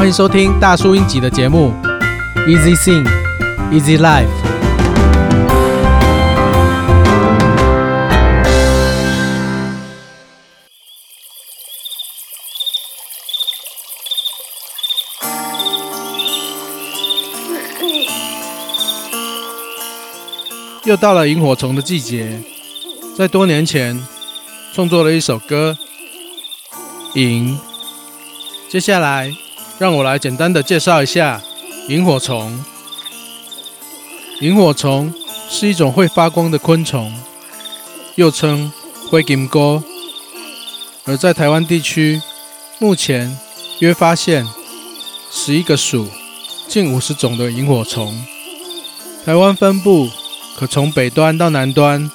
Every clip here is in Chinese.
欢迎收听大叔英集的节目，Easy Sing, Easy Life。又到了萤火虫的季节，在多年前创作了一首歌《萤》。接下来，让我来简单的介绍一下萤火虫。萤火虫是一种会发光的昆虫，又称灰金钩。而在台湾地区，目前约发现十一个属、近五十种的萤火虫。台湾分布。可从北端到南端，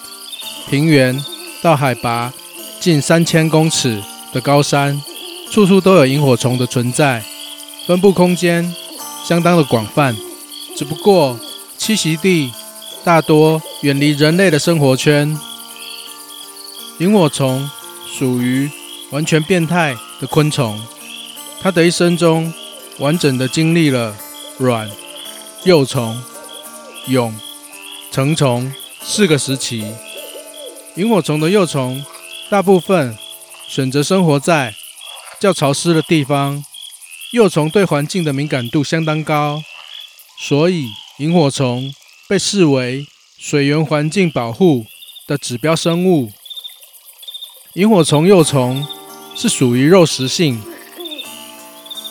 平原到海拔近三千公尺的高山，处处都有萤火虫的存在，分布空间相当的广泛。只不过栖息地大多远离人类的生活圈。萤火虫属于完全变态的昆虫，它的一生中完整的经历了卵、幼虫、蛹。成虫四个时期，萤火虫的幼虫大部分选择生活在较潮湿的地方，幼虫对环境的敏感度相当高，所以萤火虫被视为水源环境保护的指标生物。萤火虫幼虫是属于肉食性，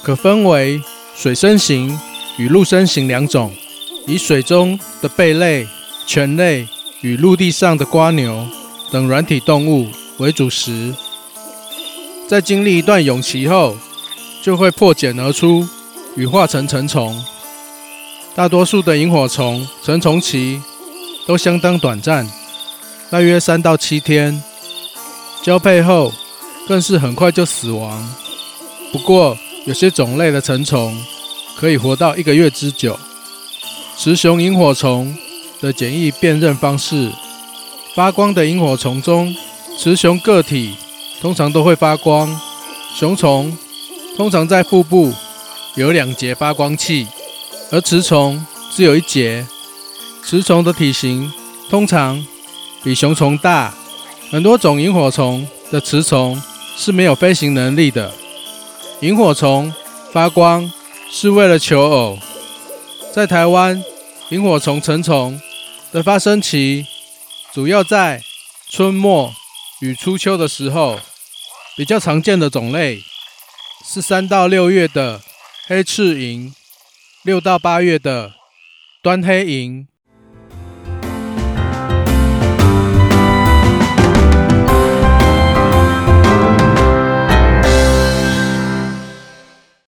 可分为水生型与陆生型两种，以水中的贝类。犬类与陆地上的瓜牛等软体动物为主食，在经历一段蛹期后，就会破茧而出，羽化成成虫。大多数的萤火虫成虫期都相当短暂，大约三到七天，交配后更是很快就死亡。不过，有些种类的成虫可以活到一个月之久。雌雄萤火虫。的简易辨认方式：发光的萤火虫中，雌雄个体通常都会发光。雄虫通常在腹部有两节发光器，而雌虫只有一节。雌虫的体型通常比雄虫大。很多种萤火虫的雌虫是没有飞行能力的。萤火虫发光是为了求偶。在台湾，萤火虫成虫的发生期主要在春末与初秋的时候，比较常见的种类是三到六月的黑翅萤，六到八月的端黑萤，